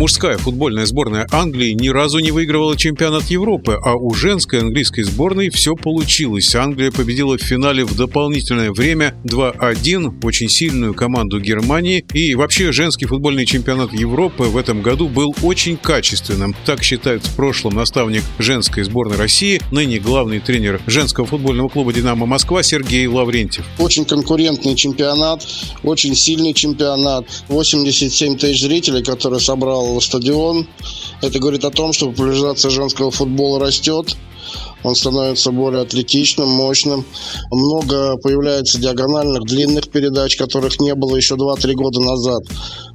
Мужская футбольная сборная Англии ни разу не выигрывала чемпионат Европы, а у женской английской сборной все получилось. Англия победила в финале в дополнительное время 2-1 очень сильную команду Германии. И вообще женский футбольный чемпионат Европы в этом году был очень качественным. Так считает в прошлом наставник женской сборной России, ныне главный тренер женского футбольного клуба «Динамо Москва» Сергей Лаврентьев. Очень конкурентный чемпионат, очень сильный чемпионат. 87 тысяч зрителей, которые собрал стадион. Это говорит о том, что популяризация женского футбола растет. Он становится более атлетичным, мощным. Много появляется диагональных, длинных передач, которых не было еще 2-3 года назад.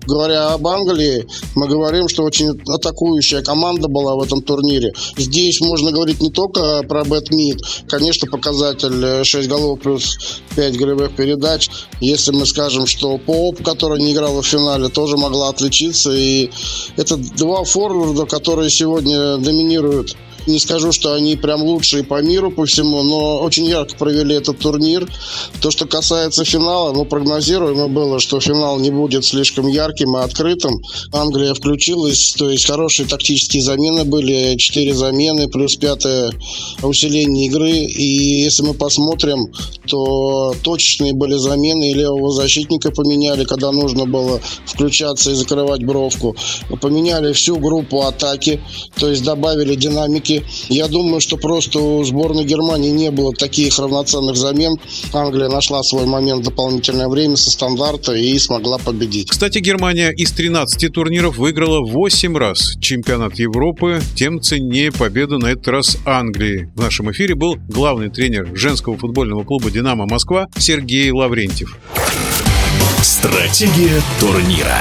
Говоря об Англии, мы говорим, что очень атакующая команда была в этом турнире. Здесь можно говорить не только про Бэтмид. Конечно, показатель 6 голов плюс 5 голевых передач. Если мы скажем, что Поп, которая не играла в финале, тоже могла отличиться. И это два форварда, которые сегодня доминируют не скажу, что они прям лучшие по миру, по всему, но очень ярко провели этот турнир. То, что касается финала, ну, прогнозируемо было, что финал не будет слишком ярким и открытым. Англия включилась, то есть хорошие тактические замены были, четыре замены, плюс пятое усиление игры. И если мы посмотрим, то точечные были замены, и левого защитника поменяли, когда нужно было включаться и закрывать бровку. Поменяли всю группу атаки, то есть добавили динамики я думаю, что просто у сборной Германии не было таких равноценных замен. Англия нашла свой момент дополнительное время со стандарта и смогла победить. Кстати, Германия из 13 турниров выиграла 8 раз чемпионат Европы, тем ценнее победу на этот раз Англии. В нашем эфире был главный тренер женского футбольного клуба «Динамо Москва» Сергей Лаврентьев. Стратегия турнира.